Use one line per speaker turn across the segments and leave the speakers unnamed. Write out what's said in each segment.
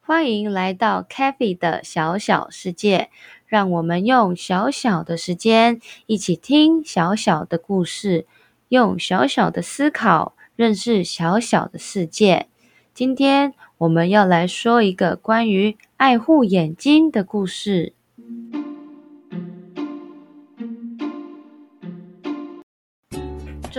欢迎来到 Kathy 的小小世界，让我们用小小的时间一起听小小的故事，用小小的思考认识小小的世界。今天我们要来说一个关于爱护眼睛的故事。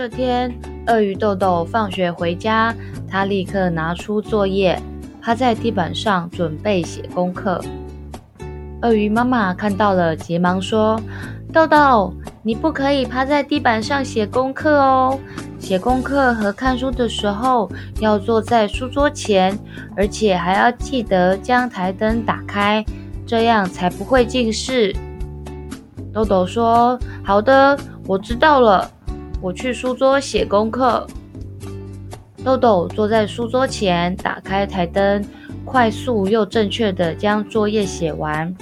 这天，鳄鱼豆豆放学回家，他立刻拿出作业。趴在地板上准备写功课，鳄鱼妈妈看到了，急忙说：“豆豆，你不可以趴在地板上写功课哦！写功课和看书的时候要坐在书桌前，而且还要记得将台灯打开，这样才不会近视。”豆豆说：“好的，我知道了，我去书桌写功课。”豆豆坐在书桌前，打开台灯，快速又正确的将作业写完。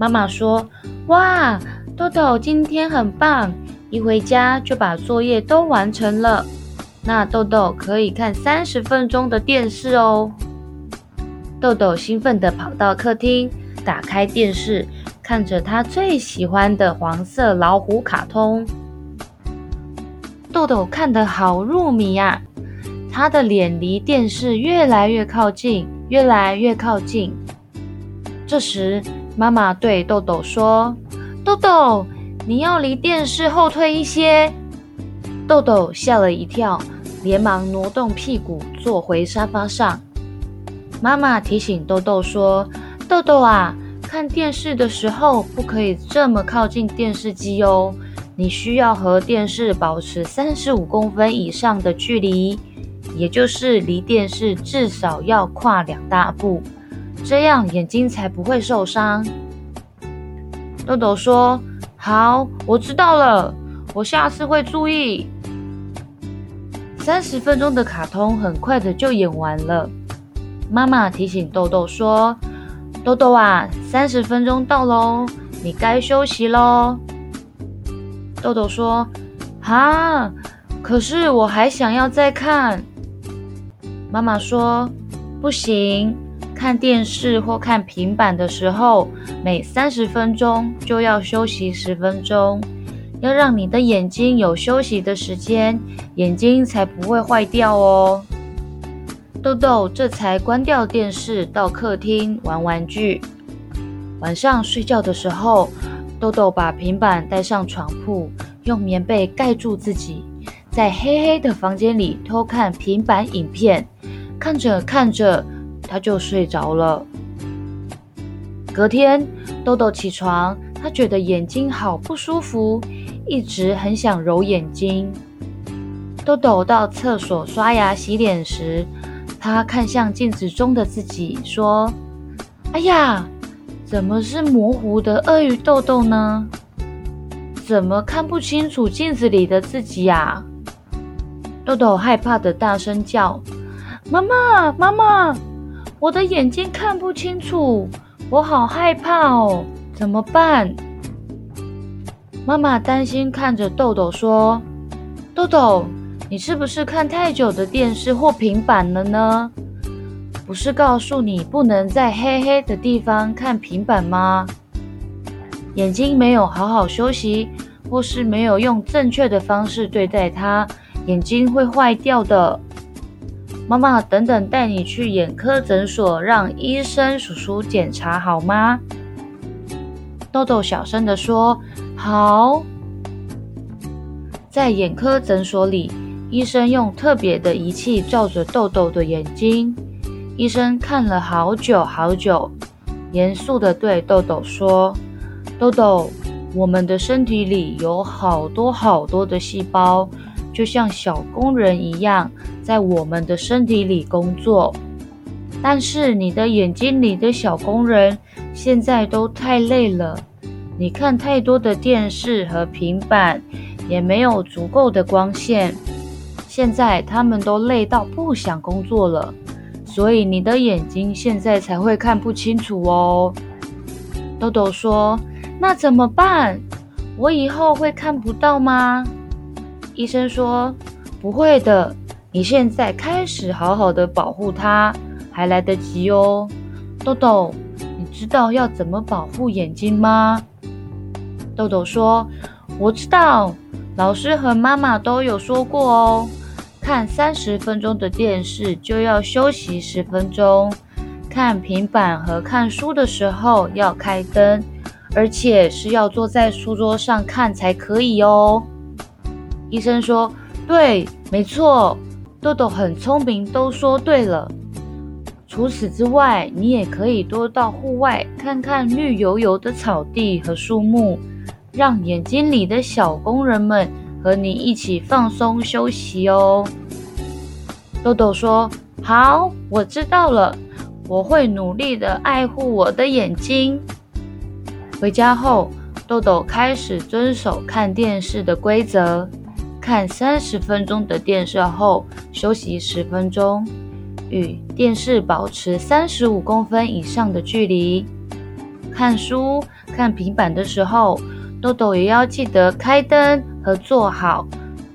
妈妈说：“哇，豆豆今天很棒，一回家就把作业都完成了。那豆豆可以看三十分钟的电视哦。”豆豆兴奋地跑到客厅，打开电视，看着他最喜欢的黄色老虎卡通。豆豆看得好入迷呀！他的脸离电视越来越靠近，越来越靠近。这时，妈妈对豆豆说：“豆豆，你要离电视后退一些。”豆豆吓了一跳，连忙挪动屁股坐回沙发上。妈妈提醒豆豆说：“豆豆啊，看电视的时候不可以这么靠近电视机哦，你需要和电视保持三十五公分以上的距离。”也就是离电视至少要跨两大步，这样眼睛才不会受伤。豆豆说：“好，我知道了，我下次会注意。”三十分钟的卡通很快的就演完了。妈妈提醒豆豆说：“豆豆啊，三十分钟到喽，你该休息喽。”豆豆说：“啊，可是我还想要再看。”妈妈说：“不行，看电视或看平板的时候，每三十分钟就要休息十分钟，要让你的眼睛有休息的时间，眼睛才不会坏掉哦。”豆豆这才关掉电视，到客厅玩玩具。晚上睡觉的时候，豆豆把平板带上床铺，用棉被盖住自己。在黑黑的房间里偷看平板影片，看着看着他就睡着了。隔天，豆豆起床，他觉得眼睛好不舒服，一直很想揉眼睛。豆豆到厕所刷牙洗脸时，他看向镜子中的自己，说：“哎呀，怎么是模糊的鳄鱼豆豆呢？怎么看不清楚镜子里的自己呀？”豆豆害怕的大声叫：“妈妈，妈妈，我的眼睛看不清楚，我好害怕哦，怎么办？”妈妈担心看着豆豆说：“豆豆，你是不是看太久的电视或平板了呢？不是告诉你不能在黑黑的地方看平板吗？眼睛没有好好休息，或是没有用正确的方式对待它。”眼睛会坏掉的，妈妈，等等，带你去眼科诊所，让医生叔叔检查好吗？豆豆小声的说：“好。”在眼科诊所里，医生用特别的仪器照着豆豆的眼睛。医生看了好久好久，严肃的对豆豆说：“豆豆，我们的身体里有好多好多的细胞。”就像小工人一样，在我们的身体里工作。但是你的眼睛里的小工人现在都太累了，你看太多的电视和平板，也没有足够的光线。现在他们都累到不想工作了，所以你的眼睛现在才会看不清楚哦。豆豆说：“那怎么办？我以后会看不到吗？”医生说：“不会的，你现在开始好好的保护它，还来得及哦。”豆豆，你知道要怎么保护眼睛吗？豆豆说：“我知道，老师和妈妈都有说过哦。看三十分钟的电视就要休息十分钟。”看平板和看书的时候要开灯，而且是要坐在书桌上看才可以哦。医生说：“对，没错，豆豆很聪明，都说对了。”除此之外，你也可以多到户外看看绿油油的草地和树木，让眼睛里的小工人们和你一起放松休息哦。豆豆说：“好，我知道了。”我会努力的爱护我的眼睛。回家后，豆豆开始遵守看电视的规则：看三十分钟的电视后休息十分钟，与电视保持三十五公分以上的距离。看书、看平板的时候，豆豆也要记得开灯和坐好，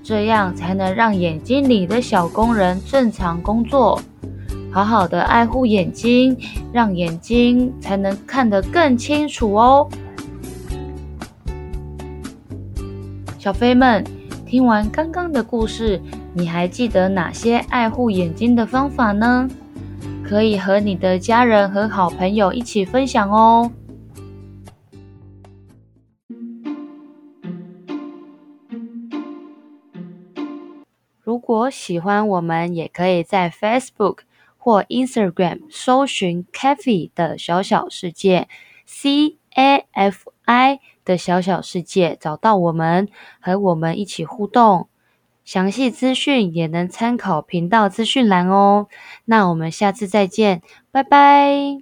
这样才能让眼睛里的小工人正常工作。好好的爱护眼睛，让眼睛才能看得更清楚哦。小飞们，听完刚刚的故事，你还记得哪些爱护眼睛的方法呢？可以和你的家人和好朋友一起分享哦。喜欢我们，也可以在 Facebook。或 Instagram 搜寻 Cafi 的小小世界，C A F I 的小小世界，找到我们，和我们一起互动。详细资讯也能参考频道资讯栏哦。那我们下次再见，拜拜。